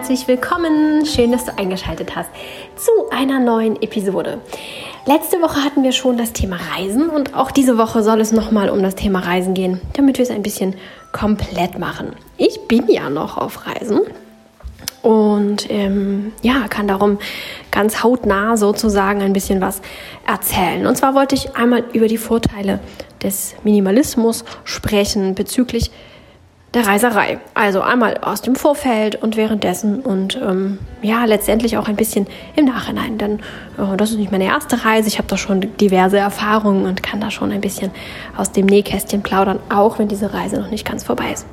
herzlich willkommen. Schön, dass du eingeschaltet hast zu einer neuen Episode. Letzte Woche hatten wir schon das Thema Reisen und auch diese Woche soll es nochmal um das Thema Reisen gehen, damit wir es ein bisschen komplett machen. Ich bin ja noch auf Reisen und ähm, ja, kann darum ganz hautnah sozusagen ein bisschen was erzählen. Und zwar wollte ich einmal über die Vorteile des Minimalismus sprechen bezüglich der Reiserei. Also einmal aus dem Vorfeld und währenddessen und ähm, ja, letztendlich auch ein bisschen im Nachhinein. Denn äh, das ist nicht meine erste Reise. Ich habe da schon diverse Erfahrungen und kann da schon ein bisschen aus dem Nähkästchen plaudern, auch wenn diese Reise noch nicht ganz vorbei ist.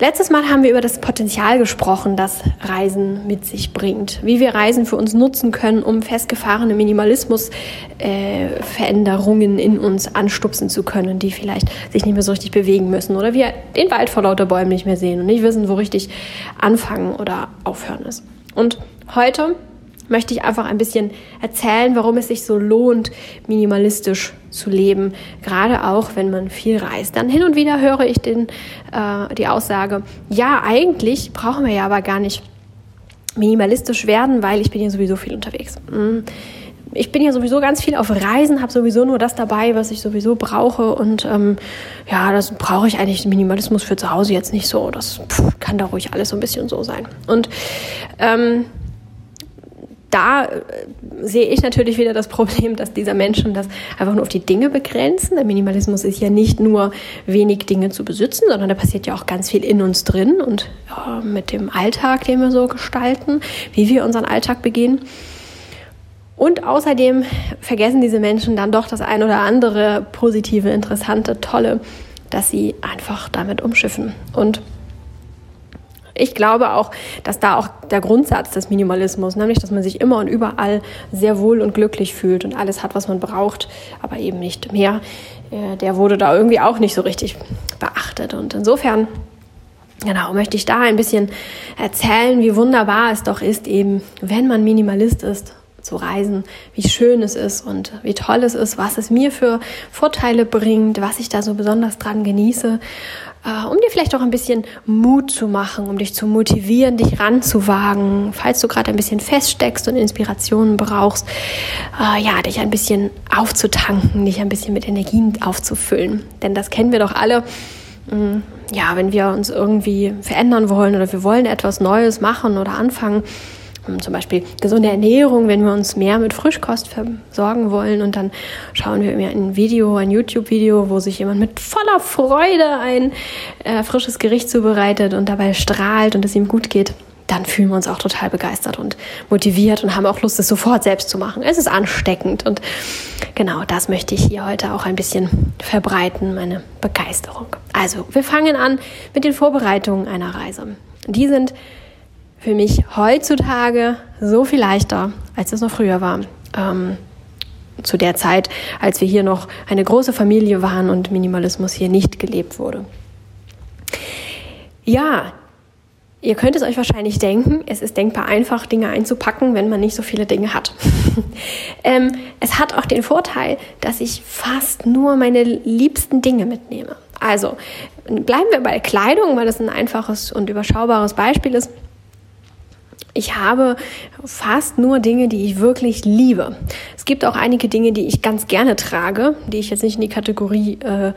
Letztes Mal haben wir über das Potenzial gesprochen, das Reisen mit sich bringt. Wie wir Reisen für uns nutzen können, um festgefahrene Minimalismus-Veränderungen äh, in uns anstupsen zu können, die vielleicht sich nicht mehr so richtig bewegen müssen oder wir den Wald vor lauter Bäumen nicht mehr sehen und nicht wissen, wo richtig anfangen oder aufhören ist. Und heute möchte ich einfach ein bisschen erzählen, warum es sich so lohnt, minimalistisch zu leben, gerade auch wenn man viel reist. Dann hin und wieder höre ich den, äh, die Aussage, ja, eigentlich brauchen wir ja aber gar nicht minimalistisch werden, weil ich bin ja sowieso viel unterwegs. Hm. Ich bin ja sowieso ganz viel auf Reisen, habe sowieso nur das dabei, was ich sowieso brauche. Und ähm, ja, das brauche ich eigentlich Minimalismus für zu Hause jetzt nicht so. Das pff, kann da ruhig alles so ein bisschen so sein. Und ähm, da äh, sehe ich natürlich wieder das Problem, dass dieser Menschen das einfach nur auf die Dinge begrenzen. Der Minimalismus ist ja nicht nur wenig Dinge zu besitzen, sondern da passiert ja auch ganz viel in uns drin und ja, mit dem Alltag, den wir so gestalten, wie wir unseren Alltag begehen. Und außerdem vergessen diese Menschen dann doch das ein oder andere positive, interessante, tolle, dass sie einfach damit umschiffen. Und ich glaube auch, dass da auch der Grundsatz des Minimalismus, nämlich dass man sich immer und überall sehr wohl und glücklich fühlt und alles hat, was man braucht, aber eben nicht mehr, äh, der wurde da irgendwie auch nicht so richtig beachtet. Und insofern Genau, möchte ich da ein bisschen erzählen, wie wunderbar es doch ist, eben, wenn man Minimalist ist, zu reisen, wie schön es ist und wie toll es ist, was es mir für Vorteile bringt, was ich da so besonders dran genieße um dir vielleicht auch ein bisschen Mut zu machen, um dich zu motivieren, dich ranzuwagen, falls du gerade ein bisschen feststeckst und Inspirationen brauchst, äh, ja, dich ein bisschen aufzutanken, dich ein bisschen mit Energien aufzufüllen. Denn das kennen wir doch alle. Mm, ja, wenn wir uns irgendwie verändern wollen oder wir wollen etwas Neues machen oder anfangen, zum Beispiel gesunde Ernährung, wenn wir uns mehr mit Frischkost versorgen wollen. Und dann schauen wir mir ein Video, ein YouTube-Video, wo sich jemand mit voller Freude ein äh, frisches Gericht zubereitet und dabei strahlt und es ihm gut geht. Dann fühlen wir uns auch total begeistert und motiviert und haben auch Lust, es sofort selbst zu machen. Es ist ansteckend und genau das möchte ich hier heute auch ein bisschen verbreiten, meine Begeisterung. Also, wir fangen an mit den Vorbereitungen einer Reise. Die sind für mich heutzutage so viel leichter, als es noch früher war. Ähm, zu der Zeit, als wir hier noch eine große Familie waren und Minimalismus hier nicht gelebt wurde. Ja, ihr könnt es euch wahrscheinlich denken, es ist denkbar einfach, Dinge einzupacken, wenn man nicht so viele Dinge hat. ähm, es hat auch den Vorteil, dass ich fast nur meine liebsten Dinge mitnehme. Also bleiben wir bei Kleidung, weil das ein einfaches und überschaubares Beispiel ist ich habe fast nur Dinge, die ich wirklich liebe. Es gibt auch einige Dinge, die ich ganz gerne trage, die ich jetzt nicht in die Kategorie äh,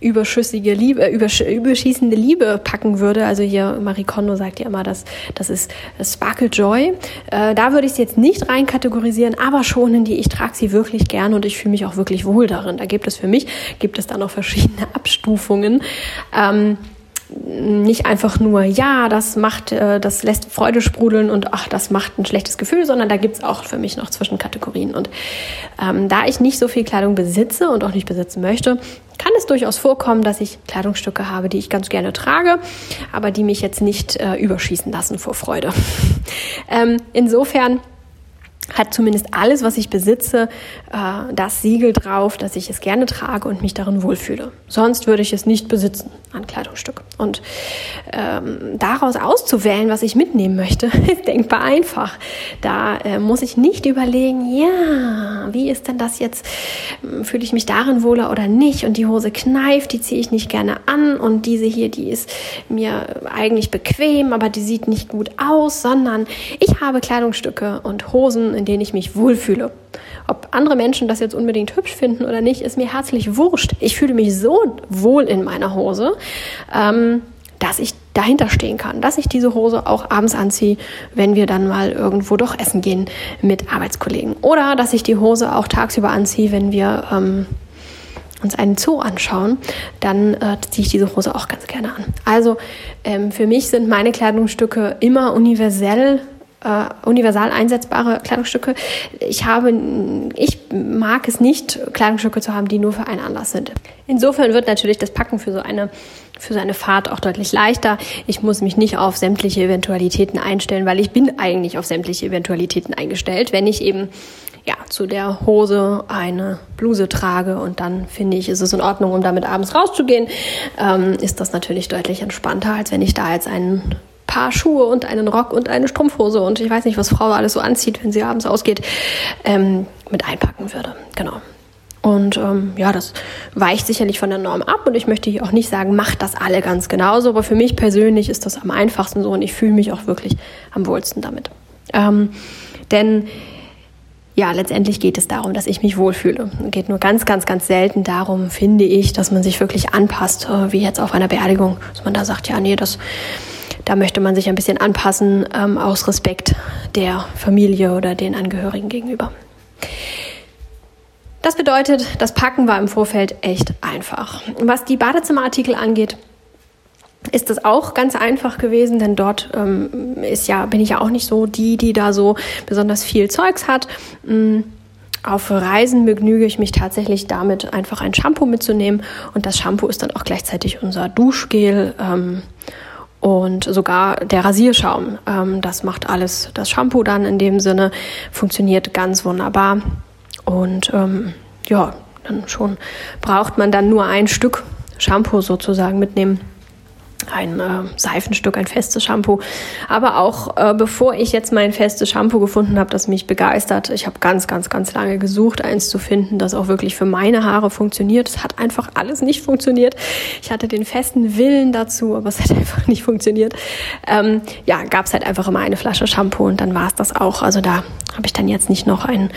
überschüssige Liebe, äh, übersch überschießende Liebe packen würde. Also hier Marie Kondo sagt ja immer, dass das ist Sparkle Joy. Äh, da würde ich es jetzt nicht rein kategorisieren, aber schon in die ich trage sie wirklich gerne und ich fühle mich auch wirklich wohl darin. Da gibt es für mich gibt es da noch verschiedene Abstufungen. Ähm, nicht einfach nur, ja, das macht, äh, das lässt Freude sprudeln und ach, das macht ein schlechtes Gefühl, sondern da gibt's auch für mich noch Zwischenkategorien. Und ähm, da ich nicht so viel Kleidung besitze und auch nicht besitzen möchte, kann es durchaus vorkommen, dass ich Kleidungsstücke habe, die ich ganz gerne trage, aber die mich jetzt nicht äh, überschießen lassen vor Freude. ähm, insofern hat zumindest alles, was ich besitze, äh, das Siegel drauf, dass ich es gerne trage und mich darin wohlfühle. Sonst würde ich es nicht besitzen an Kleidungsstück. Und ähm, daraus auszuwählen, was ich mitnehmen möchte, ist denkbar einfach. Da äh, muss ich nicht überlegen, ja, wie ist denn das jetzt? Hm, fühle ich mich darin wohler oder nicht? Und die Hose kneift, die ziehe ich nicht gerne an. Und diese hier, die ist mir eigentlich bequem, aber die sieht nicht gut aus, sondern ich habe Kleidungsstücke und Hosen, in denen ich mich wohlfühle. Ob andere Menschen das jetzt unbedingt hübsch finden oder nicht, ist mir herzlich wurscht. Ich fühle mich so wohl in meiner Hose, ähm, dass ich dahinter stehen kann, dass ich diese Hose auch abends anziehe, wenn wir dann mal irgendwo doch essen gehen mit Arbeitskollegen. Oder dass ich die Hose auch tagsüber anziehe, wenn wir ähm, uns einen Zoo anschauen, dann äh, ziehe ich diese Hose auch ganz gerne an. Also ähm, für mich sind meine Kleidungsstücke immer universell äh, universal einsetzbare Kleidungsstücke. Ich habe, ich mag es nicht, Kleidungsstücke zu haben, die nur für einen Anlass sind. Insofern wird natürlich das Packen für so eine für so Fahrt auch deutlich leichter. Ich muss mich nicht auf sämtliche Eventualitäten einstellen, weil ich bin eigentlich auf sämtliche Eventualitäten eingestellt, wenn ich eben ja, zu der Hose eine Bluse trage und dann finde ich, ist es in Ordnung, um damit abends rauszugehen, ähm, ist das natürlich deutlich entspannter, als wenn ich da jetzt einen Paar Schuhe und einen Rock und eine Strumpfhose und ich weiß nicht, was Frau alles so anzieht, wenn sie abends ausgeht, ähm, mit einpacken würde. Genau. Und ähm, ja, das weicht sicherlich von der Norm ab und ich möchte hier auch nicht sagen, macht das alle ganz genauso, aber für mich persönlich ist das am einfachsten so und ich fühle mich auch wirklich am wohlsten damit. Ähm, denn ja, letztendlich geht es darum, dass ich mich wohlfühle. Es geht nur ganz, ganz, ganz selten darum, finde ich, dass man sich wirklich anpasst, äh, wie jetzt auf einer Beerdigung, dass man da sagt, ja, nee, das da möchte man sich ein bisschen anpassen ähm, aus Respekt der Familie oder den Angehörigen gegenüber. Das bedeutet, das Packen war im Vorfeld echt einfach. Was die Badezimmerartikel angeht, ist das auch ganz einfach gewesen, denn dort ähm, ist ja, bin ich ja auch nicht so die, die da so besonders viel Zeugs hat. Mm, auf Reisen begnüge ich mich tatsächlich damit, einfach ein Shampoo mitzunehmen. Und das Shampoo ist dann auch gleichzeitig unser Duschgel. Ähm, und sogar der Rasierschaum. Ähm, das macht alles das Shampoo dann in dem Sinne, funktioniert ganz wunderbar. Und ähm, ja, dann schon braucht man dann nur ein Stück Shampoo sozusagen mitnehmen ein äh, Seifenstück, ein festes Shampoo. Aber auch äh, bevor ich jetzt mein festes Shampoo gefunden habe, das mich begeistert, ich habe ganz, ganz, ganz lange gesucht, eins zu finden, das auch wirklich für meine Haare funktioniert. Es hat einfach alles nicht funktioniert. Ich hatte den festen Willen dazu, aber es hat einfach nicht funktioniert. Ähm, ja, gab es halt einfach immer eine Flasche Shampoo und dann war es das auch. Also da habe ich dann jetzt nicht noch ein,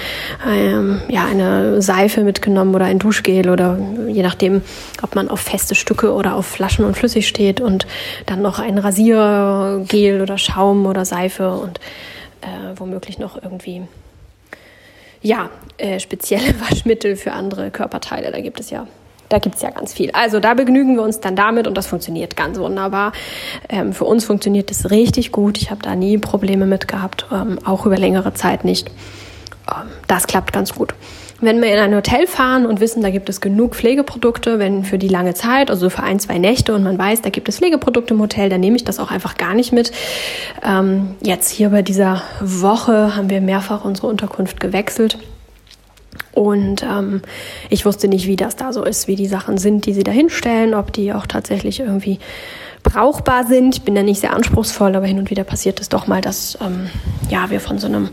ähm, ja, eine Seife mitgenommen oder ein Duschgel oder je nachdem, ob man auf feste Stücke oder auf Flaschen und flüssig steht und dann noch ein Rasiergel oder Schaum oder Seife und äh, womöglich noch irgendwie ja, äh, spezielle Waschmittel für andere Körperteile. Da gibt es ja da gibt es ja ganz viel. Also da begnügen wir uns dann damit und das funktioniert ganz wunderbar. Ähm, für uns funktioniert das richtig gut. Ich habe da nie Probleme mit gehabt, ähm, auch über längere Zeit nicht. Ähm, das klappt ganz gut. Wenn wir in ein Hotel fahren und wissen, da gibt es genug Pflegeprodukte, wenn für die lange Zeit, also für ein, zwei Nächte und man weiß, da gibt es Pflegeprodukte im Hotel, dann nehme ich das auch einfach gar nicht mit. Ähm, jetzt hier bei dieser Woche haben wir mehrfach unsere Unterkunft gewechselt. Und ähm, ich wusste nicht, wie das da so ist, wie die Sachen sind, die sie da hinstellen, ob die auch tatsächlich irgendwie brauchbar sind. Ich bin da nicht sehr anspruchsvoll, aber hin und wieder passiert es doch mal, dass ähm, ja, wir von so einem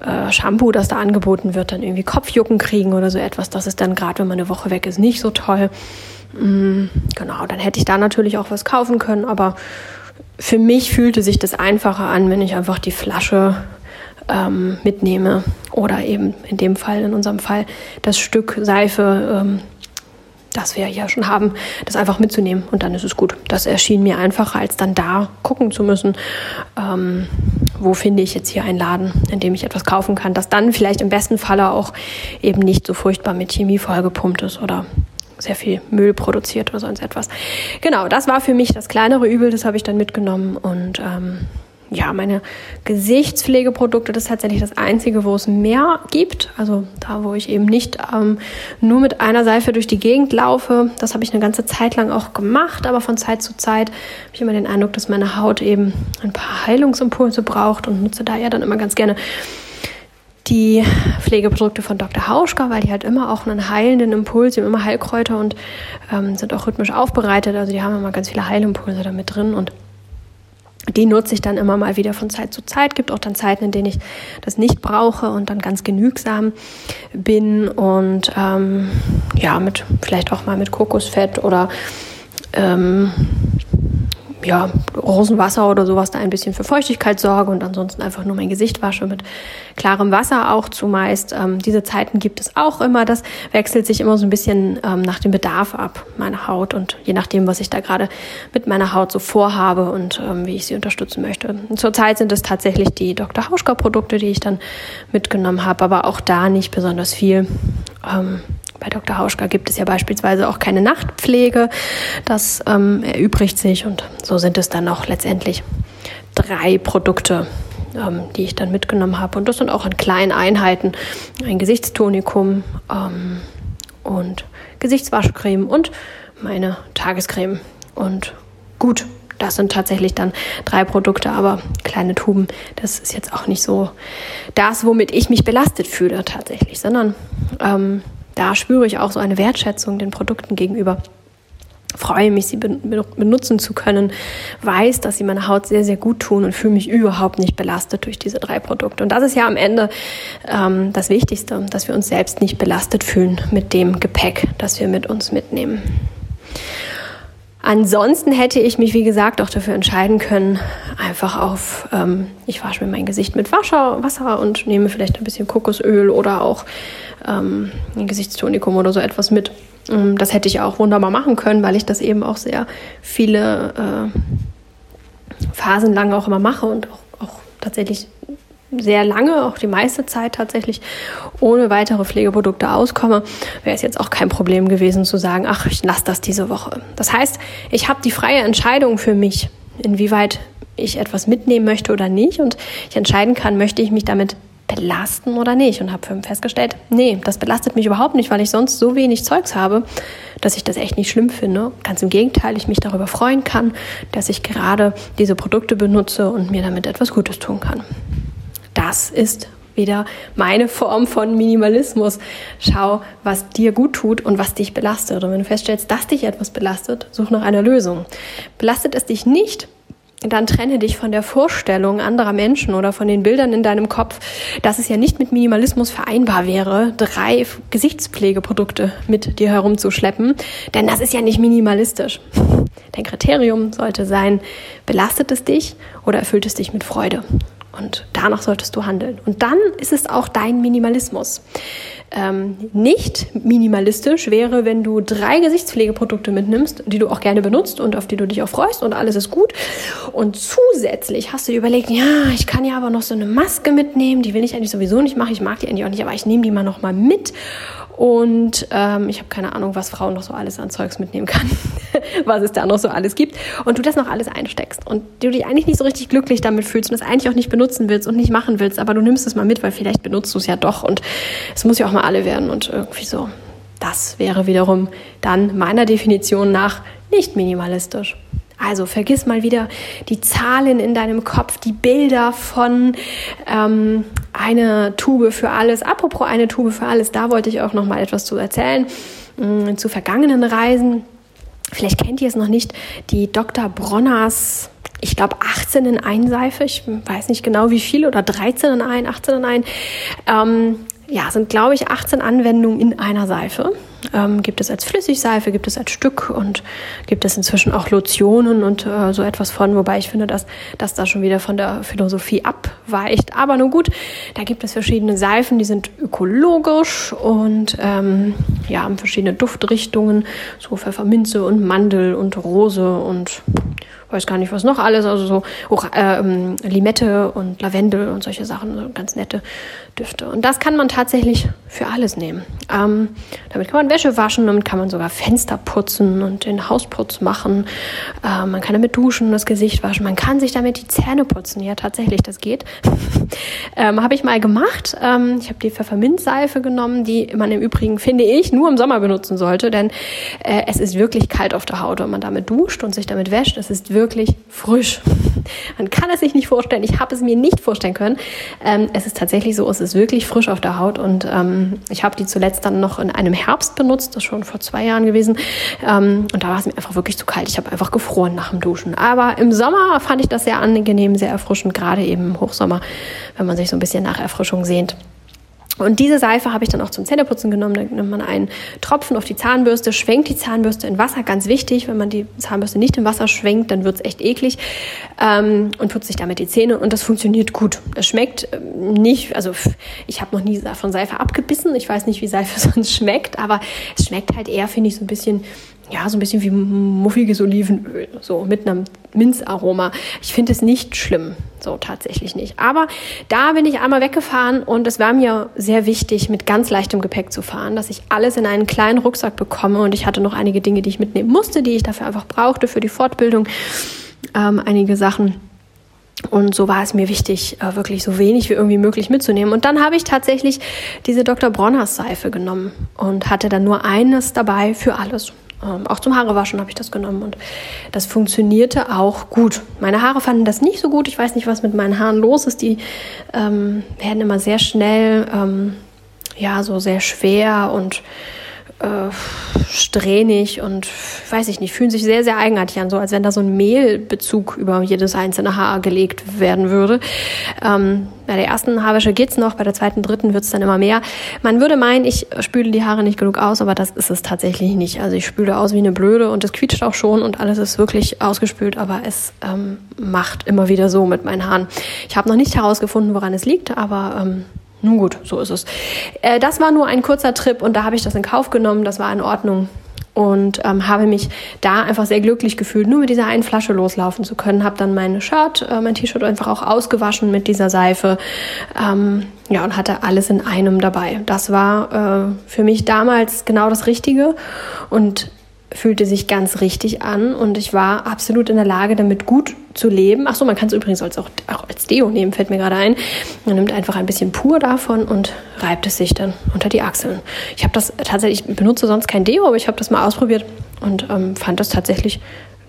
äh, Shampoo, das da angeboten wird, dann irgendwie Kopfjucken kriegen oder so etwas. Das ist dann gerade, wenn man eine Woche weg ist, nicht so toll. Mhm, genau, dann hätte ich da natürlich auch was kaufen können, aber für mich fühlte sich das einfacher an, wenn ich einfach die Flasche ähm, mitnehme oder eben in dem Fall, in unserem Fall, das Stück Seife, ähm, das wir ja schon haben, das einfach mitzunehmen und dann ist es gut. Das erschien mir einfacher, als dann da gucken zu müssen, ähm, wo finde ich jetzt hier einen Laden, in dem ich etwas kaufen kann, das dann vielleicht im besten Falle auch eben nicht so furchtbar mit Chemie vollgepumpt ist oder sehr viel Müll produziert oder sonst etwas. Genau, das war für mich das kleinere Übel, das habe ich dann mitgenommen und ähm, ja, meine Gesichtspflegeprodukte, das ist tatsächlich das Einzige, wo es mehr gibt. Also da, wo ich eben nicht ähm, nur mit einer Seife durch die Gegend laufe. Das habe ich eine ganze Zeit lang auch gemacht, aber von Zeit zu Zeit habe ich immer den Eindruck, dass meine Haut eben ein paar Heilungsimpulse braucht und nutze da ja dann immer ganz gerne die Pflegeprodukte von Dr. Hauschka, weil die halt immer auch einen heilenden Impuls, die haben immer Heilkräuter und ähm, sind auch rhythmisch aufbereitet. Also die haben immer ganz viele Heilimpulse da mit drin und die nutze ich dann immer mal wieder von Zeit zu Zeit. Gibt auch dann Zeiten, in denen ich das nicht brauche und dann ganz genügsam bin und ähm, ja, mit vielleicht auch mal mit Kokosfett oder ähm, ja, Rosenwasser oder sowas da ein bisschen für Feuchtigkeit sorge und ansonsten einfach nur mein Gesicht wasche mit klarem Wasser auch zumeist. Ähm, diese Zeiten gibt es auch immer. Das wechselt sich immer so ein bisschen ähm, nach dem Bedarf ab, meine Haut und je nachdem, was ich da gerade mit meiner Haut so vorhabe und ähm, wie ich sie unterstützen möchte. Zurzeit sind es tatsächlich die Dr. Hauschka Produkte, die ich dann mitgenommen habe, aber auch da nicht besonders viel. Ähm, bei Dr. Hauschka gibt es ja beispielsweise auch keine Nachtpflege. Das ähm, erübrigt sich und so sind es dann auch letztendlich drei Produkte, ähm, die ich dann mitgenommen habe. Und das sind auch in kleinen Einheiten ein Gesichtstonikum ähm, und Gesichtswaschcreme und meine Tagescreme. Und gut, das sind tatsächlich dann drei Produkte, aber kleine Tuben, das ist jetzt auch nicht so das, womit ich mich belastet fühle tatsächlich, sondern ähm, da spüre ich auch so eine Wertschätzung den Produkten gegenüber. Freue mich, sie benutzen zu können, weiß, dass sie meiner Haut sehr, sehr gut tun und fühle mich überhaupt nicht belastet durch diese drei Produkte. Und das ist ja am Ende ähm, das Wichtigste, dass wir uns selbst nicht belastet fühlen mit dem Gepäck, das wir mit uns mitnehmen. Ansonsten hätte ich mich, wie gesagt, auch dafür entscheiden können, einfach auf, ähm, ich wasche mir mein Gesicht mit Wasser, Wasser und nehme vielleicht ein bisschen Kokosöl oder auch ähm, ein Gesichtstonikum oder so etwas mit. Ähm, das hätte ich auch wunderbar machen können, weil ich das eben auch sehr viele äh, Phasen lang auch immer mache und auch, auch tatsächlich sehr lange, auch die meiste Zeit tatsächlich ohne weitere Pflegeprodukte auskomme, wäre es jetzt auch kein Problem gewesen zu sagen, ach, ich lasse das diese Woche. Das heißt, ich habe die freie Entscheidung für mich, inwieweit ich etwas mitnehmen möchte oder nicht und ich entscheiden kann, möchte ich mich damit belasten oder nicht und habe festgestellt, nee, das belastet mich überhaupt nicht, weil ich sonst so wenig Zeugs habe, dass ich das echt nicht schlimm finde. Ganz im Gegenteil, ich mich darüber freuen kann, dass ich gerade diese Produkte benutze und mir damit etwas Gutes tun kann. Das ist wieder meine Form von Minimalismus. Schau, was dir gut tut und was dich belastet. Und wenn du feststellst, dass dich etwas belastet, such nach einer Lösung. Belastet es dich nicht, dann trenne dich von der Vorstellung anderer Menschen oder von den Bildern in deinem Kopf, dass es ja nicht mit Minimalismus vereinbar wäre, drei Gesichtspflegeprodukte mit dir herumzuschleppen, denn das ist ja nicht minimalistisch. Dein Kriterium sollte sein, belastet es dich oder erfüllt es dich mit Freude? Und danach solltest du handeln. Und dann ist es auch dein Minimalismus. Ähm, nicht minimalistisch wäre, wenn du drei Gesichtspflegeprodukte mitnimmst, die du auch gerne benutzt und auf die du dich auch freust und alles ist gut. Und zusätzlich hast du dir überlegt, ja, ich kann ja aber noch so eine Maske mitnehmen, die will ich eigentlich sowieso nicht machen, ich mag die eigentlich auch nicht, aber ich nehme die mal noch mal mit und ähm, ich habe keine Ahnung, was Frauen noch so alles an Zeugs mitnehmen kann, was es da noch so alles gibt. Und du das noch alles einsteckst und du dich eigentlich nicht so richtig glücklich damit fühlst und das eigentlich auch nicht benutzen willst und nicht machen willst, aber du nimmst es mal mit, weil vielleicht benutzt du es ja doch und es muss ja auch mal alle werden und irgendwie so. Das wäre wiederum dann meiner Definition nach nicht minimalistisch. Also vergiss mal wieder die Zahlen in deinem Kopf, die Bilder von ähm, eine Tube für alles. Apropos eine Tube für alles, da wollte ich auch noch mal etwas zu erzählen äh, zu vergangenen Reisen. Vielleicht kennt ihr es noch nicht, die Dr. Bronners ich glaube 18 in 1 Seife, ich weiß nicht genau wie viel, oder 13 in 1, 18 in 1. Ähm, ja, sind glaube ich 18 Anwendungen in einer Seife. Ähm, gibt es als Flüssigseife, gibt es als Stück und gibt es inzwischen auch Lotionen und äh, so etwas von, wobei ich finde, dass das da schon wieder von der Philosophie abweicht. Aber nun gut, da gibt es verschiedene Seifen, die sind ökologisch und ähm, ja, haben verschiedene Duftrichtungen, so Pfefferminze und Mandel und Rose und weiß gar nicht was noch alles, also so oh, äh, Limette und Lavendel und solche Sachen, so ganz nette Düfte. Und das kann man tatsächlich für alles nehmen. Ähm, damit kann man Wäsche waschen, damit kann man sogar Fenster putzen und den Hausputz machen. Äh, man kann damit duschen, das Gesicht waschen. Man kann sich damit die Zähne putzen. Ja, tatsächlich, das geht. ähm, habe ich mal gemacht. Ähm, ich habe die Pfefferminzseife genommen, die man im Übrigen, finde ich, nur im Sommer benutzen sollte, denn äh, es ist wirklich kalt auf der Haut. Wenn man damit duscht und sich damit wäscht, es ist wirklich frisch. Man kann es sich nicht vorstellen. Ich habe es mir nicht vorstellen können. Ähm, es ist tatsächlich so, es ist wirklich frisch auf der Haut und ähm, ich habe die zuletzt dann noch in einem Herbst benutzt, das ist schon vor zwei Jahren gewesen. Ähm, und da war es mir einfach wirklich zu kalt. Ich habe einfach gefroren nach dem Duschen. Aber im Sommer fand ich das sehr angenehm, sehr erfrischend, gerade eben im Hochsommer, wenn man sich so ein bisschen nach Erfrischung sehnt. Und diese Seife habe ich dann auch zum Zähneputzen genommen. Da nimmt man einen Tropfen auf die Zahnbürste, schwenkt die Zahnbürste in Wasser. Ganz wichtig, wenn man die Zahnbürste nicht im Wasser schwenkt, dann wird es echt eklig. Ähm, und putzt sich damit die Zähne. Und das funktioniert gut. Es schmeckt ähm, nicht, also ich habe noch nie von Seife abgebissen. Ich weiß nicht, wie Seife sonst schmeckt, aber es schmeckt halt eher, finde ich, so ein bisschen ja, so ein bisschen wie muffiges Olivenöl, so mit einem Minzaroma. Ich finde es nicht schlimm, so tatsächlich nicht. Aber da bin ich einmal weggefahren und es war mir sehr wichtig, mit ganz leichtem Gepäck zu fahren, dass ich alles in einen kleinen Rucksack bekomme und ich hatte noch einige Dinge, die ich mitnehmen musste, die ich dafür einfach brauchte für die Fortbildung. Ähm, einige Sachen. Und so war es mir wichtig, äh, wirklich so wenig wie irgendwie möglich mitzunehmen. Und dann habe ich tatsächlich diese Dr. Bronners Seife genommen und hatte dann nur eines dabei für alles. Ähm, auch zum Haarewaschen habe ich das genommen und das funktionierte auch gut. Meine Haare fanden das nicht so gut. Ich weiß nicht, was mit meinen Haaren los ist. Die ähm, werden immer sehr schnell, ähm, ja, so sehr schwer und äh, strähnig und weiß ich nicht, fühlen sich sehr, sehr eigenartig an, so als wenn da so ein Mehlbezug über jedes einzelne Haar gelegt werden würde. Ähm, bei der ersten Haarwäsche geht's noch, bei der zweiten, dritten wird's dann immer mehr. Man würde meinen, ich spüle die Haare nicht genug aus, aber das ist es tatsächlich nicht. Also ich spüle aus wie eine Blöde und es quietscht auch schon und alles ist wirklich ausgespült, aber es ähm, macht immer wieder so mit meinen Haaren. Ich habe noch nicht herausgefunden, woran es liegt, aber ähm, nun gut, so ist es. Äh, das war nur ein kurzer Trip und da habe ich das in Kauf genommen. Das war in Ordnung und ähm, habe mich da einfach sehr glücklich gefühlt, nur mit dieser einen Flasche loslaufen zu können. Habe dann mein Shirt, äh, mein T-Shirt einfach auch ausgewaschen mit dieser Seife. Ähm, ja, und hatte alles in einem dabei. Das war äh, für mich damals genau das Richtige. Und fühlte sich ganz richtig an und ich war absolut in der Lage, damit gut zu leben. Ach so, man kann es übrigens als auch, auch als Deo nehmen, fällt mir gerade ein. Man nimmt einfach ein bisschen pur davon und reibt es sich dann unter die Achseln. Ich habe das tatsächlich, ich benutze sonst kein Deo, aber ich habe das mal ausprobiert und ähm, fand das tatsächlich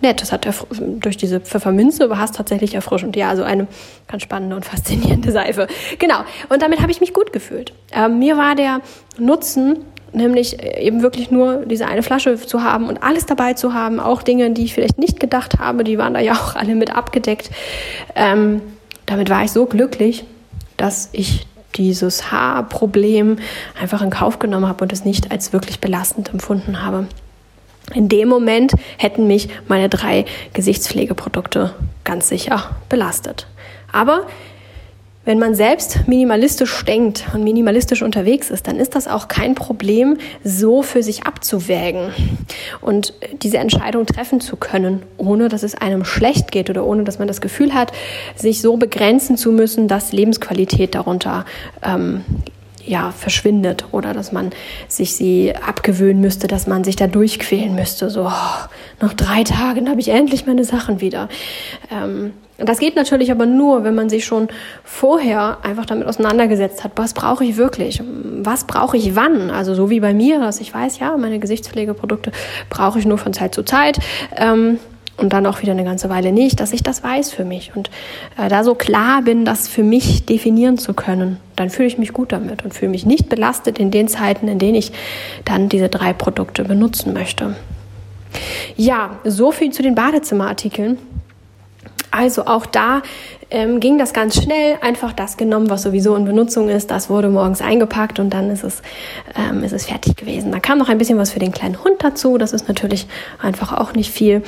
nett. Das hat durch diese Pfefferminze es tatsächlich erfrischend. Ja, also eine ganz spannende und faszinierende Seife. Genau. Und damit habe ich mich gut gefühlt. Ähm, mir war der Nutzen nämlich äh, eben wirklich nur diese eine Flasche zu haben und alles dabei zu haben, auch Dinge, die ich vielleicht nicht gedacht habe, die waren da ja auch alle mit abgedeckt. Ähm, damit war ich so glücklich, dass ich dieses Haarproblem einfach in Kauf genommen habe und es nicht als wirklich belastend empfunden habe. In dem Moment hätten mich meine drei Gesichtspflegeprodukte ganz sicher belastet. Aber wenn man selbst minimalistisch denkt und minimalistisch unterwegs ist, dann ist das auch kein Problem, so für sich abzuwägen und diese Entscheidung treffen zu können, ohne dass es einem schlecht geht oder ohne dass man das Gefühl hat, sich so begrenzen zu müssen, dass Lebensqualität darunter ähm, ja, verschwindet oder dass man sich sie abgewöhnen müsste, dass man sich da durchquälen müsste. So, oh, noch drei Tage, dann habe ich endlich meine Sachen wieder. Ähm, das geht natürlich aber nur, wenn man sich schon vorher einfach damit auseinandergesetzt hat, was brauche ich wirklich, was brauche ich wann. Also so wie bei mir, dass ich weiß, ja, meine Gesichtspflegeprodukte brauche ich nur von Zeit zu Zeit. Ähm, und dann auch wieder eine ganze Weile nicht, dass ich das weiß für mich und äh, da so klar bin, das für mich definieren zu können, dann fühle ich mich gut damit und fühle mich nicht belastet in den Zeiten, in denen ich dann diese drei Produkte benutzen möchte. Ja, so viel zu den Badezimmerartikeln. Also auch da ähm, ging das ganz schnell, einfach das genommen, was sowieso in Benutzung ist, das wurde morgens eingepackt und dann ist es, ähm, ist es fertig gewesen. Da kam noch ein bisschen was für den kleinen Hund dazu, das ist natürlich einfach auch nicht viel.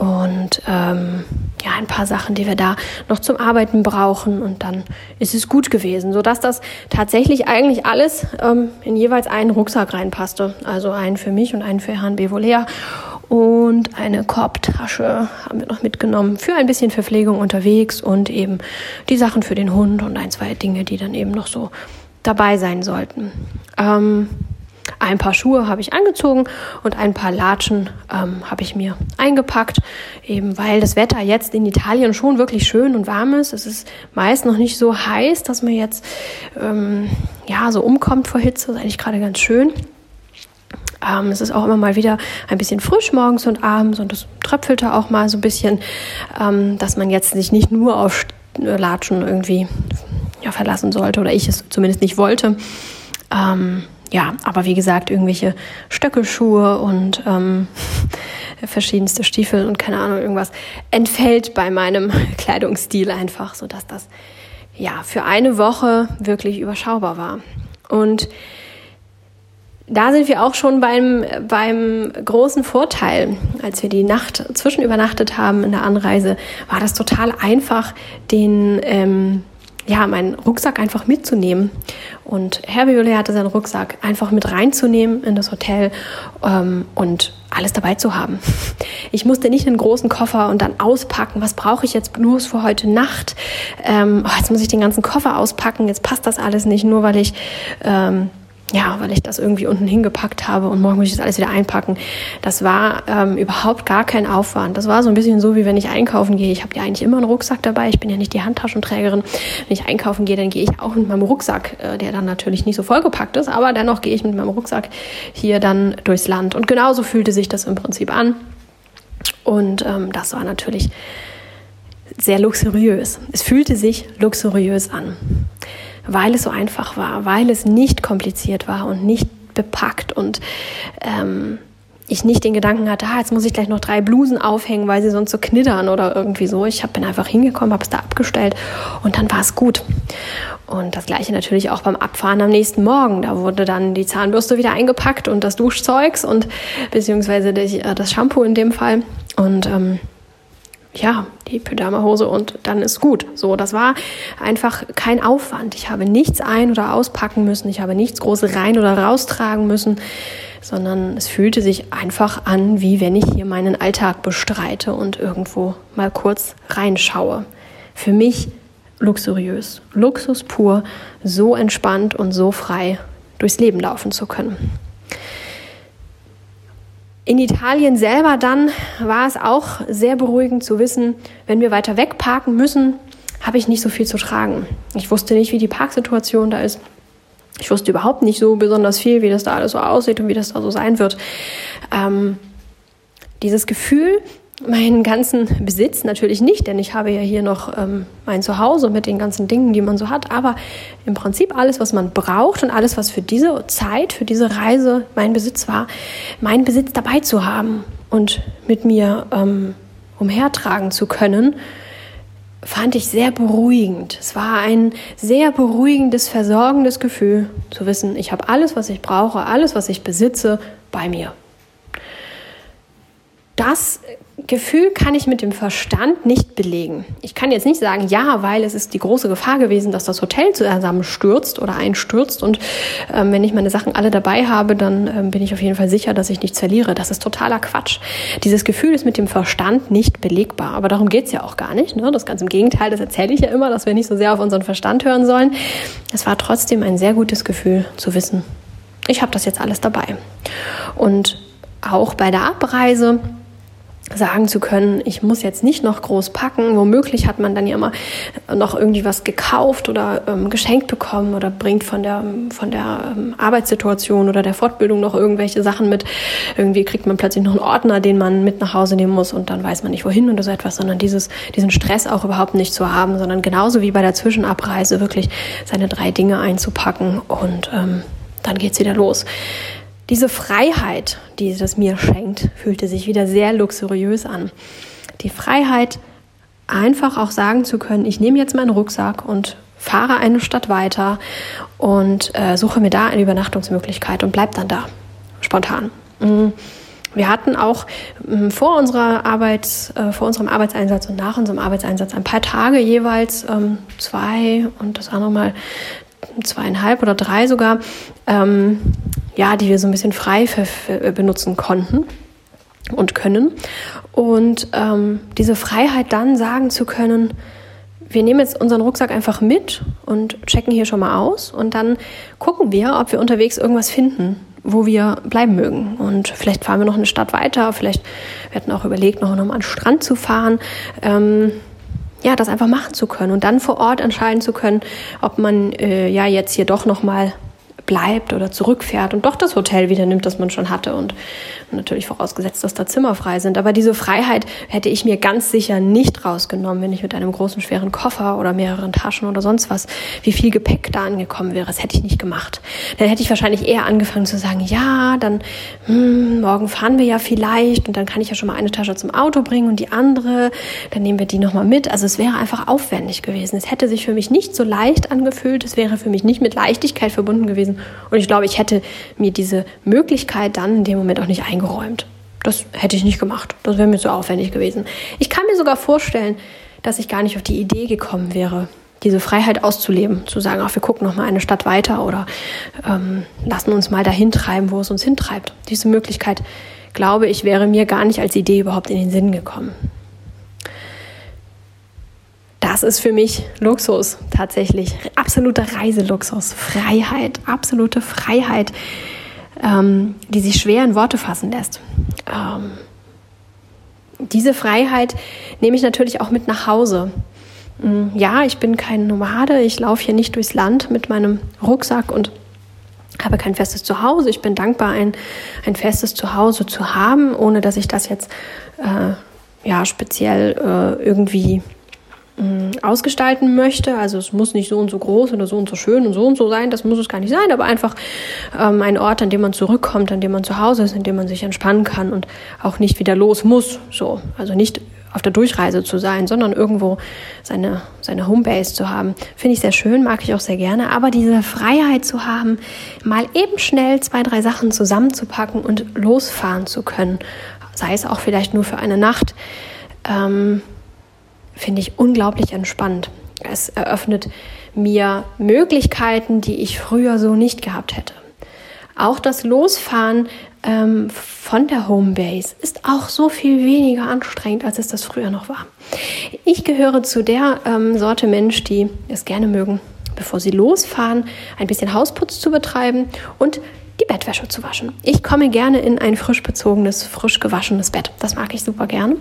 Und ähm, ja, ein paar Sachen, die wir da noch zum Arbeiten brauchen. Und dann ist es gut gewesen, sodass das tatsächlich eigentlich alles ähm, in jeweils einen Rucksack reinpasste. Also einen für mich und einen für Herrn Bevolea. Und eine Korbtasche haben wir noch mitgenommen für ein bisschen Verpflegung unterwegs und eben die Sachen für den Hund und ein, zwei Dinge, die dann eben noch so dabei sein sollten. Ähm, ein paar Schuhe habe ich angezogen und ein paar Latschen ähm, habe ich mir eingepackt, eben weil das Wetter jetzt in Italien schon wirklich schön und warm ist. Es ist meist noch nicht so heiß, dass man jetzt ähm, ja so umkommt vor Hitze. Das ist eigentlich gerade ganz schön. Ähm, es ist auch immer mal wieder ein bisschen frisch morgens und abends und es tröpfelte auch mal so ein bisschen, ähm, dass man jetzt sich nicht nur auf Latschen irgendwie ja, verlassen sollte oder ich es zumindest nicht wollte. Ähm, ja, aber wie gesagt, irgendwelche Stöckelschuhe und ähm, verschiedenste Stiefel und keine Ahnung, irgendwas entfällt bei meinem Kleidungsstil einfach, sodass das ja für eine Woche wirklich überschaubar war. Und da sind wir auch schon beim, beim großen Vorteil. Als wir die Nacht zwischenübernachtet haben in der Anreise, war das total einfach, den, ähm, ja, meinen Rucksack einfach mitzunehmen. Und Herr Violet hatte seinen Rucksack einfach mit reinzunehmen in das Hotel ähm, und alles dabei zu haben. Ich musste nicht einen großen Koffer und dann auspacken. Was brauche ich jetzt nur für heute Nacht? Ähm, oh, jetzt muss ich den ganzen Koffer auspacken. Jetzt passt das alles nicht, nur weil ich ähm, ja, weil ich das irgendwie unten hingepackt habe und morgen muss ich das alles wieder einpacken. Das war ähm, überhaupt gar kein Aufwand. Das war so ein bisschen so, wie wenn ich einkaufen gehe. Ich habe ja eigentlich immer einen Rucksack dabei. Ich bin ja nicht die Handtaschenträgerin. Wenn ich einkaufen gehe, dann gehe ich auch mit meinem Rucksack, äh, der dann natürlich nicht so vollgepackt ist, aber dennoch gehe ich mit meinem Rucksack hier dann durchs Land. Und genauso fühlte sich das im Prinzip an. Und ähm, das war natürlich sehr luxuriös. Es fühlte sich luxuriös an weil es so einfach war, weil es nicht kompliziert war und nicht bepackt und ähm, ich nicht den Gedanken hatte, ah, jetzt muss ich gleich noch drei Blusen aufhängen, weil sie sonst so knittern oder irgendwie so. Ich bin einfach hingekommen, habe es da abgestellt und dann war es gut. Und das gleiche natürlich auch beim Abfahren am nächsten Morgen. Da wurde dann die Zahnbürste wieder eingepackt und das Duschzeugs und beziehungsweise äh, das Shampoo in dem Fall. Und ähm, ja, die Pyjama-Hose und dann ist gut. So, das war einfach kein Aufwand. Ich habe nichts ein- oder auspacken müssen. Ich habe nichts groß rein oder raustragen müssen, sondern es fühlte sich einfach an, wie wenn ich hier meinen Alltag bestreite und irgendwo mal kurz reinschaue. Für mich luxuriös, Luxus pur, so entspannt und so frei durchs Leben laufen zu können. In Italien selber dann war es auch sehr beruhigend zu wissen, wenn wir weiter weg parken müssen, habe ich nicht so viel zu tragen. Ich wusste nicht, wie die Parksituation da ist. Ich wusste überhaupt nicht so besonders viel, wie das da alles so aussieht und wie das da so sein wird. Ähm, dieses Gefühl, meinen ganzen Besitz natürlich nicht, denn ich habe ja hier noch ähm, mein Zuhause mit den ganzen Dingen, die man so hat, aber im Prinzip alles, was man braucht und alles, was für diese Zeit, für diese Reise mein Besitz war, mein Besitz dabei zu haben und mit mir ähm, umhertragen zu können, fand ich sehr beruhigend. Es war ein sehr beruhigendes, versorgendes Gefühl zu wissen, ich habe alles, was ich brauche, alles, was ich besitze, bei mir. Das Gefühl kann ich mit dem Verstand nicht belegen. Ich kann jetzt nicht sagen, ja, weil es ist die große Gefahr gewesen, dass das Hotel zusammenstürzt oder einstürzt und ähm, wenn ich meine Sachen alle dabei habe, dann ähm, bin ich auf jeden Fall sicher, dass ich nichts verliere. Das ist totaler Quatsch. Dieses Gefühl ist mit dem Verstand nicht belegbar, aber darum geht's ja auch gar nicht. Ne? Das ganz im Gegenteil, das erzähle ich ja immer, dass wir nicht so sehr auf unseren Verstand hören sollen. Es war trotzdem ein sehr gutes Gefühl zu wissen, ich habe das jetzt alles dabei. Und auch bei der Abreise, sagen zu können, ich muss jetzt nicht noch groß packen. Womöglich hat man dann ja immer noch irgendwie was gekauft oder ähm, geschenkt bekommen oder bringt von der, von der ähm, Arbeitssituation oder der Fortbildung noch irgendwelche Sachen mit. Irgendwie kriegt man plötzlich noch einen Ordner, den man mit nach Hause nehmen muss und dann weiß man nicht wohin oder so etwas, sondern dieses, diesen Stress auch überhaupt nicht zu haben, sondern genauso wie bei der Zwischenabreise wirklich seine drei Dinge einzupacken und ähm, dann geht's wieder los. Diese Freiheit, die das mir schenkt, fühlte sich wieder sehr luxuriös an. Die Freiheit, einfach auch sagen zu können, ich nehme jetzt meinen Rucksack und fahre eine Stadt weiter und äh, suche mir da eine Übernachtungsmöglichkeit und bleib dann da, spontan. Mhm. Wir hatten auch ähm, vor unserer Arbeit, äh, vor unserem Arbeitseinsatz und nach unserem Arbeitseinsatz ein paar Tage jeweils ähm, zwei und das andere Mal zweieinhalb oder drei sogar ähm, ja, die wir so ein bisschen frei benutzen konnten und können. Und ähm, diese Freiheit dann sagen zu können, wir nehmen jetzt unseren Rucksack einfach mit und checken hier schon mal aus und dann gucken wir, ob wir unterwegs irgendwas finden, wo wir bleiben mögen. Und vielleicht fahren wir noch eine Stadt weiter, vielleicht wir auch überlegt, noch, noch mal an den Strand zu fahren. Ähm, ja, das einfach machen zu können und dann vor Ort entscheiden zu können, ob man äh, ja jetzt hier doch noch mal bleibt oder zurückfährt und doch das Hotel wieder nimmt, das man schon hatte und natürlich vorausgesetzt, dass da Zimmer frei sind. Aber diese Freiheit hätte ich mir ganz sicher nicht rausgenommen, wenn ich mit einem großen, schweren Koffer oder mehreren Taschen oder sonst was, wie viel Gepäck da angekommen wäre. Das hätte ich nicht gemacht. Dann hätte ich wahrscheinlich eher angefangen zu sagen, ja, dann hm, morgen fahren wir ja vielleicht und dann kann ich ja schon mal eine Tasche zum Auto bringen und die andere, dann nehmen wir die nochmal mit. Also es wäre einfach aufwendig gewesen. Es hätte sich für mich nicht so leicht angefühlt. Es wäre für mich nicht mit Leichtigkeit verbunden gewesen. Und ich glaube, ich hätte mir diese Möglichkeit dann in dem Moment auch nicht eingeräumt. Das hätte ich nicht gemacht. Das wäre mir zu aufwendig gewesen. Ich kann mir sogar vorstellen, dass ich gar nicht auf die Idee gekommen wäre, diese Freiheit auszuleben, zu sagen, ach, wir gucken noch mal eine Stadt weiter oder ähm, lassen uns mal dahin treiben, wo es uns hintreibt. Diese Möglichkeit, glaube ich, wäre mir gar nicht als Idee überhaupt in den Sinn gekommen. Das ist für mich Luxus tatsächlich. Absoluter Reiseluxus, Freiheit, absolute Freiheit, ähm, die sich schwer in Worte fassen lässt. Ähm, diese Freiheit nehme ich natürlich auch mit nach Hause. Mm, ja, ich bin kein Nomade, ich laufe hier nicht durchs Land mit meinem Rucksack und habe kein festes Zuhause. Ich bin dankbar, ein, ein festes Zuhause zu haben, ohne dass ich das jetzt äh, ja speziell äh, irgendwie ausgestalten möchte. Also es muss nicht so und so groß oder so und so schön und so und so sein, das muss es gar nicht sein, aber einfach ähm, ein Ort, an dem man zurückkommt, an dem man zu Hause ist, in dem man sich entspannen kann und auch nicht wieder los muss. So, also nicht auf der Durchreise zu sein, sondern irgendwo seine, seine Homebase zu haben. Finde ich sehr schön, mag ich auch sehr gerne. Aber diese Freiheit zu haben, mal eben schnell zwei, drei Sachen zusammenzupacken und losfahren zu können, sei es auch vielleicht nur für eine Nacht, ähm, finde ich unglaublich entspannt. Es eröffnet mir Möglichkeiten, die ich früher so nicht gehabt hätte. Auch das Losfahren ähm, von der Homebase ist auch so viel weniger anstrengend, als es das früher noch war. Ich gehöre zu der ähm, Sorte Mensch, die es gerne mögen, bevor sie losfahren, ein bisschen Hausputz zu betreiben und die Bettwäsche zu waschen. Ich komme gerne in ein frisch bezogenes, frisch gewaschenes Bett. Das mag ich super gerne.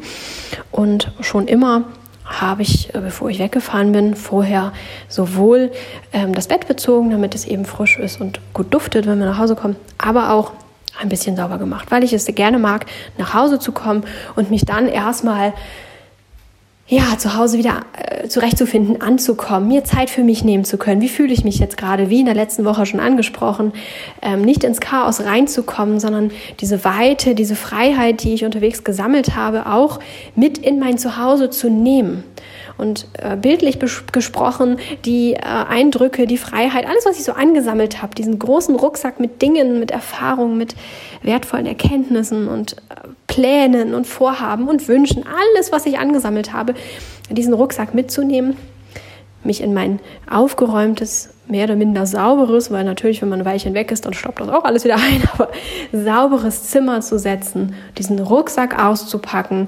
Und schon immer habe ich, äh, bevor ich weggefahren bin, vorher sowohl ähm, das Bett bezogen, damit es eben frisch ist und gut duftet, wenn wir nach Hause kommen, aber auch ein bisschen sauber gemacht, weil ich es gerne mag, nach Hause zu kommen und mich dann erstmal ja, zu Hause wieder äh, zurechtzufinden, anzukommen, mir Zeit für mich nehmen zu können. Wie fühle ich mich jetzt gerade? Wie in der letzten Woche schon angesprochen, ähm, nicht ins Chaos reinzukommen, sondern diese Weite, diese Freiheit, die ich unterwegs gesammelt habe, auch mit in mein Zuhause zu nehmen. Und äh, bildlich gesprochen, die äh, Eindrücke, die Freiheit, alles, was ich so angesammelt habe, diesen großen Rucksack mit Dingen, mit Erfahrungen, mit wertvollen Erkenntnissen und äh, Plänen und Vorhaben und Wünschen, alles, was ich angesammelt habe, diesen Rucksack mitzunehmen, mich in mein aufgeräumtes, mehr oder minder sauberes, weil natürlich, wenn man ein Weilchen weg ist, dann stoppt das auch alles wieder ein, aber sauberes Zimmer zu setzen, diesen Rucksack auszupacken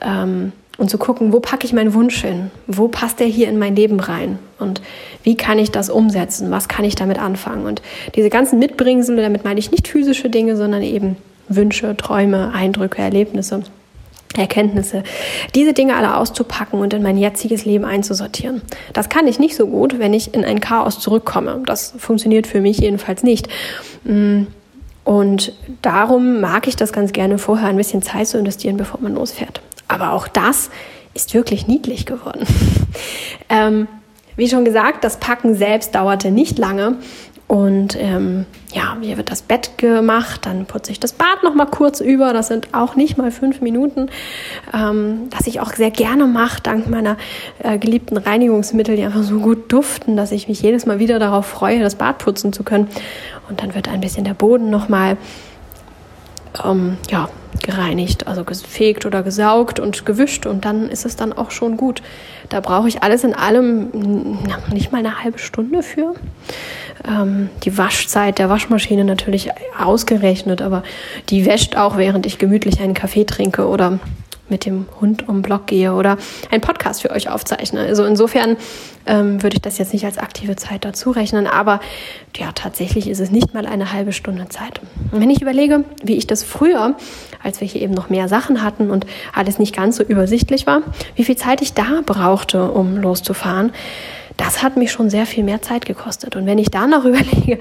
ähm, und zu gucken, wo packe ich meinen Wunsch hin? Wo passt der hier in mein Leben rein? Und wie kann ich das umsetzen? Was kann ich damit anfangen? Und diese ganzen Mitbringsel, damit meine ich nicht physische Dinge, sondern eben Wünsche, Träume, Eindrücke, Erlebnisse, Erkenntnisse, diese Dinge alle auszupacken und in mein jetziges Leben einzusortieren. Das kann ich nicht so gut, wenn ich in ein Chaos zurückkomme. Das funktioniert für mich jedenfalls nicht. Mm, und darum mag ich das ganz gerne, vorher ein bisschen Zeit zu investieren, bevor man losfährt. Aber auch das ist wirklich niedlich geworden. ähm, wie schon gesagt, das Packen selbst dauerte nicht lange. Und ähm, ja, hier wird das Bett gemacht, dann putze ich das Bad noch mal kurz über. Das sind auch nicht mal fünf Minuten, ähm, was ich auch sehr gerne mache, dank meiner äh, geliebten Reinigungsmittel, die einfach so gut duften, dass ich mich jedes Mal wieder darauf freue, das Bad putzen zu können. Und dann wird ein bisschen der Boden noch mal ähm, ja, gereinigt, also gefegt oder gesaugt und gewischt und dann ist es dann auch schon gut. Da brauche ich alles in allem nicht mal eine halbe Stunde für ähm, die Waschzeit der Waschmaschine natürlich ausgerechnet, aber die wäscht auch, während ich gemütlich einen Kaffee trinke oder mit dem Hund um Block gehe oder einen Podcast für euch aufzeichne. Also insofern ähm, würde ich das jetzt nicht als aktive Zeit dazu rechnen, aber ja, tatsächlich ist es nicht mal eine halbe Stunde Zeit. Und wenn ich überlege, wie ich das früher, als wir hier eben noch mehr Sachen hatten und alles nicht ganz so übersichtlich war, wie viel Zeit ich da brauchte, um loszufahren, das hat mich schon sehr viel mehr Zeit gekostet. Und wenn ich da noch überlege,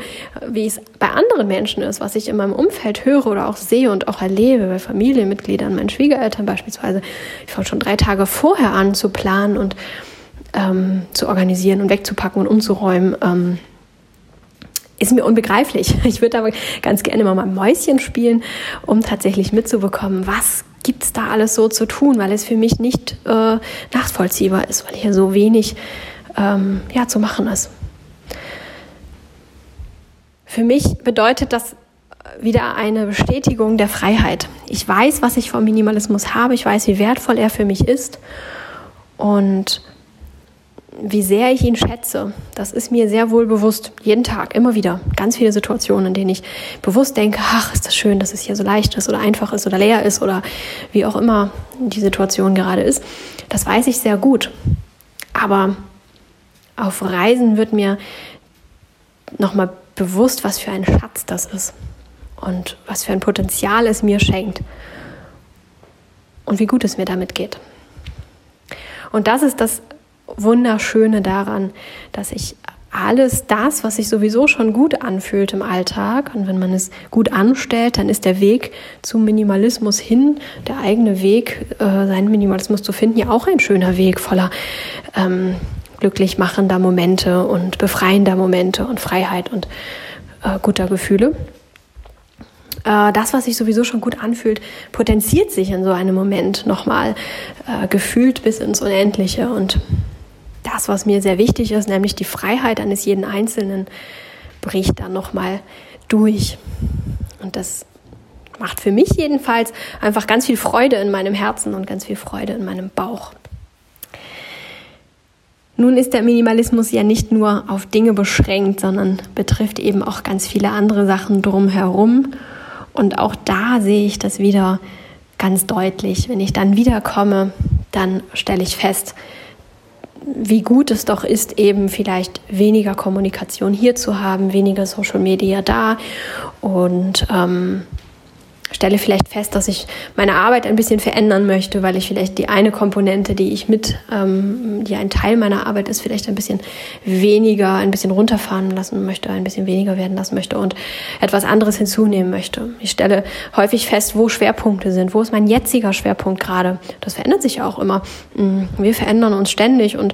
wie es bei anderen Menschen ist, was ich in meinem Umfeld höre oder auch sehe und auch erlebe, bei Familienmitgliedern, meinen Schwiegereltern beispielsweise, ich fange schon drei Tage vorher an zu planen und ähm, zu organisieren und wegzupacken und umzuräumen. Ähm, ist mir unbegreiflich. Ich würde aber ganz gerne mal mein Mäuschen spielen, um tatsächlich mitzubekommen, was gibt es da alles so zu tun, weil es für mich nicht äh, nachvollziehbar ist, weil hier so wenig ähm, ja, zu machen ist. Für mich bedeutet das wieder eine Bestätigung der Freiheit. Ich weiß, was ich vom Minimalismus habe, ich weiß, wie wertvoll er für mich ist und wie sehr ich ihn schätze. Das ist mir sehr wohl bewusst, jeden Tag, immer wieder. Ganz viele Situationen, in denen ich bewusst denke, ach, ist das schön, dass es hier so leicht ist oder einfach ist oder leer ist oder wie auch immer die Situation gerade ist. Das weiß ich sehr gut. Aber auf Reisen wird mir nochmal bewusst, was für ein Schatz das ist und was für ein Potenzial es mir schenkt und wie gut es mir damit geht. Und das ist das Wunderschöne daran, dass ich alles das, was sich sowieso schon gut anfühlt im Alltag, und wenn man es gut anstellt, dann ist der Weg zum Minimalismus hin, der eigene Weg, äh, seinen Minimalismus zu finden, ja auch ein schöner Weg voller ähm, glücklich machender Momente und befreiender Momente und Freiheit und äh, guter Gefühle. Äh, das, was sich sowieso schon gut anfühlt, potenziert sich in so einem Moment nochmal äh, gefühlt bis ins Unendliche. Und das, was mir sehr wichtig ist, nämlich die Freiheit eines jeden Einzelnen, bricht dann nochmal durch. Und das macht für mich jedenfalls einfach ganz viel Freude in meinem Herzen und ganz viel Freude in meinem Bauch. Nun ist der Minimalismus ja nicht nur auf Dinge beschränkt, sondern betrifft eben auch ganz viele andere Sachen drumherum. Und auch da sehe ich das wieder ganz deutlich. Wenn ich dann wiederkomme, dann stelle ich fest, wie gut es doch ist, eben vielleicht weniger Kommunikation hier zu haben, weniger Social Media da und ähm, stelle vielleicht fest, dass ich meine Arbeit ein bisschen verändern möchte, weil ich vielleicht die eine Komponente, die ich mit, ähm, die ein Teil meiner Arbeit ist, vielleicht ein bisschen weniger, ein bisschen runterfahren lassen möchte, ein bisschen weniger werden lassen möchte und etwas anderes hinzunehmen möchte. Ich stelle häufig fest, wo Schwerpunkte sind, wo ist mein jetziger Schwerpunkt gerade. Das verändert sich auch immer. Mm, wir verändern uns ständig und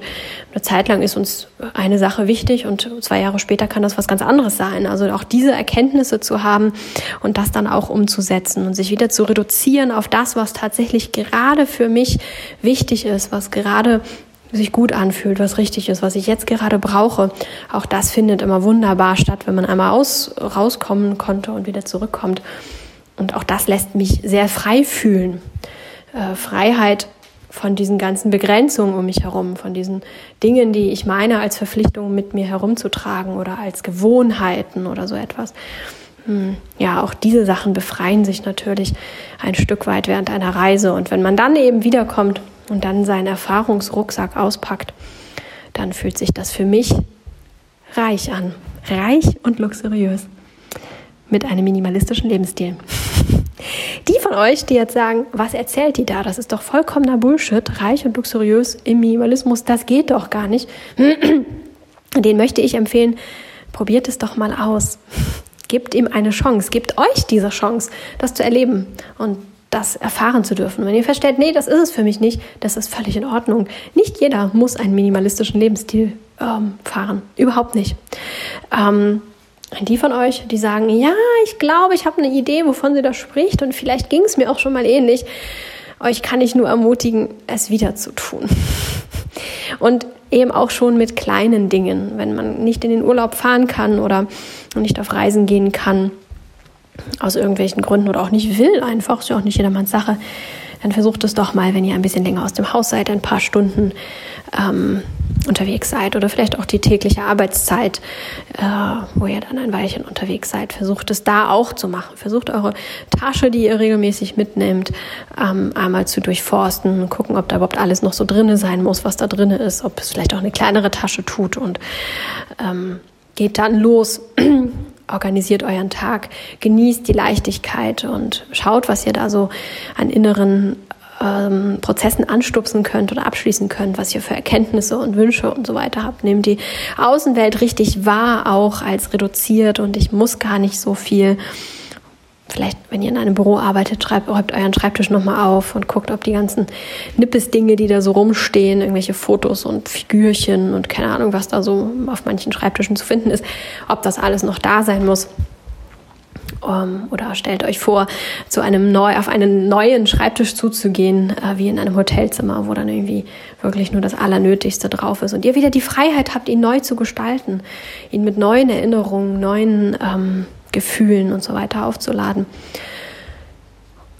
eine Zeit lang ist uns eine Sache wichtig und zwei Jahre später kann das was ganz anderes sein. Also auch diese Erkenntnisse zu haben und das dann auch umzusetzen und sich wieder zu reduzieren auf das, was tatsächlich gerade für mich wichtig ist, was gerade sich gut anfühlt, was richtig ist, was ich jetzt gerade brauche. Auch das findet immer wunderbar statt, wenn man einmal aus, rauskommen konnte und wieder zurückkommt. Und auch das lässt mich sehr frei fühlen. Äh, Freiheit von diesen ganzen Begrenzungen um mich herum, von diesen Dingen, die ich meine als Verpflichtung mit mir herumzutragen oder als Gewohnheiten oder so etwas. Hm, ja, auch diese Sachen befreien sich natürlich ein Stück weit während einer Reise. Und wenn man dann eben wiederkommt und dann seinen Erfahrungsrucksack auspackt, dann fühlt sich das für mich reich an. Reich und luxuriös. Mit einem minimalistischen Lebensstil. Die von euch, die jetzt sagen, was erzählt die da? Das ist doch vollkommener Bullshit, reich und luxuriös im Minimalismus, das geht doch gar nicht. Den möchte ich empfehlen, probiert es doch mal aus. Gebt ihm eine Chance, gebt euch diese Chance, das zu erleben und das erfahren zu dürfen. wenn ihr feststellt, nee, das ist es für mich nicht, das ist völlig in Ordnung. Nicht jeder muss einen minimalistischen Lebensstil ähm, fahren. Überhaupt nicht. Ähm, die von euch, die sagen, ja, ich glaube, ich habe eine Idee, wovon sie da spricht und vielleicht ging es mir auch schon mal ähnlich. Euch kann ich nur ermutigen, es wieder zu tun. Und eben auch schon mit kleinen Dingen, wenn man nicht in den Urlaub fahren kann oder nicht auf Reisen gehen kann, aus irgendwelchen Gründen oder auch nicht will, einfach, ist ja auch nicht jedermanns Sache, dann versucht es doch mal, wenn ihr ein bisschen länger aus dem Haus seid, ein paar Stunden ähm, unterwegs seid oder vielleicht auch die tägliche Arbeitszeit, äh, wo ihr dann ein Weilchen unterwegs seid. Versucht es da auch zu machen. Versucht eure Tasche, die ihr regelmäßig mitnehmt, ähm, einmal zu durchforsten, gucken, ob da überhaupt alles noch so drinne sein muss, was da drinne ist, ob es vielleicht auch eine kleinere Tasche tut und ähm, geht dann los. organisiert euren Tag, genießt die Leichtigkeit und schaut, was ihr da so an inneren ähm, Prozessen anstupsen könnt oder abschließen könnt, was ihr für Erkenntnisse und Wünsche und so weiter habt. Nehmt die Außenwelt richtig wahr, auch als reduziert und ich muss gar nicht so viel. Vielleicht, wenn ihr in einem Büro arbeitet, schreibt, räumt euren Schreibtisch nochmal auf und guckt, ob die ganzen Nippes-Dinge, die da so rumstehen, irgendwelche Fotos und Figürchen und keine Ahnung, was da so auf manchen Schreibtischen zu finden ist, ob das alles noch da sein muss. Um, oder stellt euch vor, zu einem neu, auf einen neuen Schreibtisch zuzugehen, äh, wie in einem Hotelzimmer, wo dann irgendwie wirklich nur das Allernötigste drauf ist und ihr wieder die Freiheit habt, ihn neu zu gestalten, ihn mit neuen Erinnerungen, neuen ähm, Gefühlen und so weiter aufzuladen.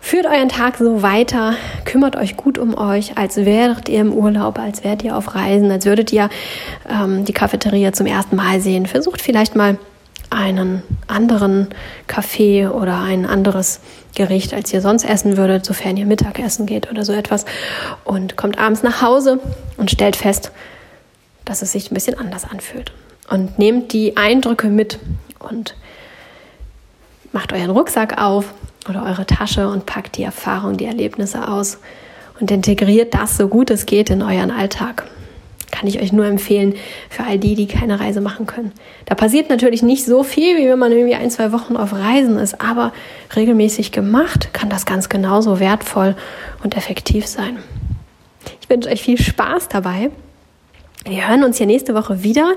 Führt euren Tag so weiter, kümmert euch gut um euch, als wäret ihr im Urlaub, als wärt ihr auf Reisen, als würdet ihr ähm, die Cafeteria zum ersten Mal sehen. Versucht vielleicht mal einen anderen Kaffee oder ein anderes Gericht, als ihr sonst essen würdet, sofern ihr Mittagessen geht oder so etwas. Und kommt abends nach Hause und stellt fest, dass es sich ein bisschen anders anfühlt. Und nehmt die Eindrücke mit und macht euren Rucksack auf oder eure Tasche und packt die Erfahrung, die Erlebnisse aus und integriert das so gut es geht in euren Alltag kann ich euch nur empfehlen für all die, die keine Reise machen können. Da passiert natürlich nicht so viel, wie wenn man irgendwie ein, zwei Wochen auf Reisen ist, aber regelmäßig gemacht kann das ganz genauso wertvoll und effektiv sein. Ich wünsche euch viel Spaß dabei. Wir hören uns ja nächste Woche wieder,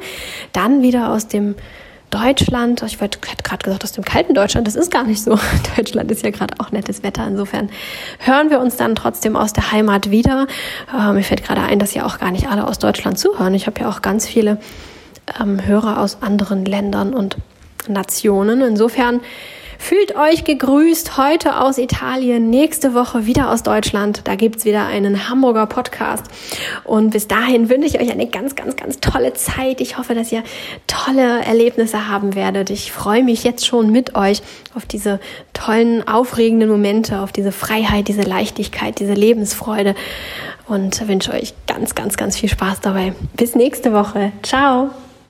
dann wieder aus dem Deutschland, ich hätte gerade gesagt aus dem kalten Deutschland, das ist gar nicht so. Deutschland ist ja gerade auch nettes Wetter. Insofern hören wir uns dann trotzdem aus der Heimat wieder. Äh, mir fällt gerade ein, dass ja auch gar nicht alle aus Deutschland zuhören. Ich habe ja auch ganz viele ähm, Hörer aus anderen Ländern und Nationen. Insofern Fühlt euch gegrüßt heute aus Italien, nächste Woche wieder aus Deutschland. Da gibt's wieder einen Hamburger Podcast. Und bis dahin wünsche ich euch eine ganz, ganz, ganz tolle Zeit. Ich hoffe, dass ihr tolle Erlebnisse haben werdet. Ich freue mich jetzt schon mit euch auf diese tollen, aufregenden Momente, auf diese Freiheit, diese Leichtigkeit, diese Lebensfreude und wünsche euch ganz, ganz, ganz viel Spaß dabei. Bis nächste Woche. Ciao.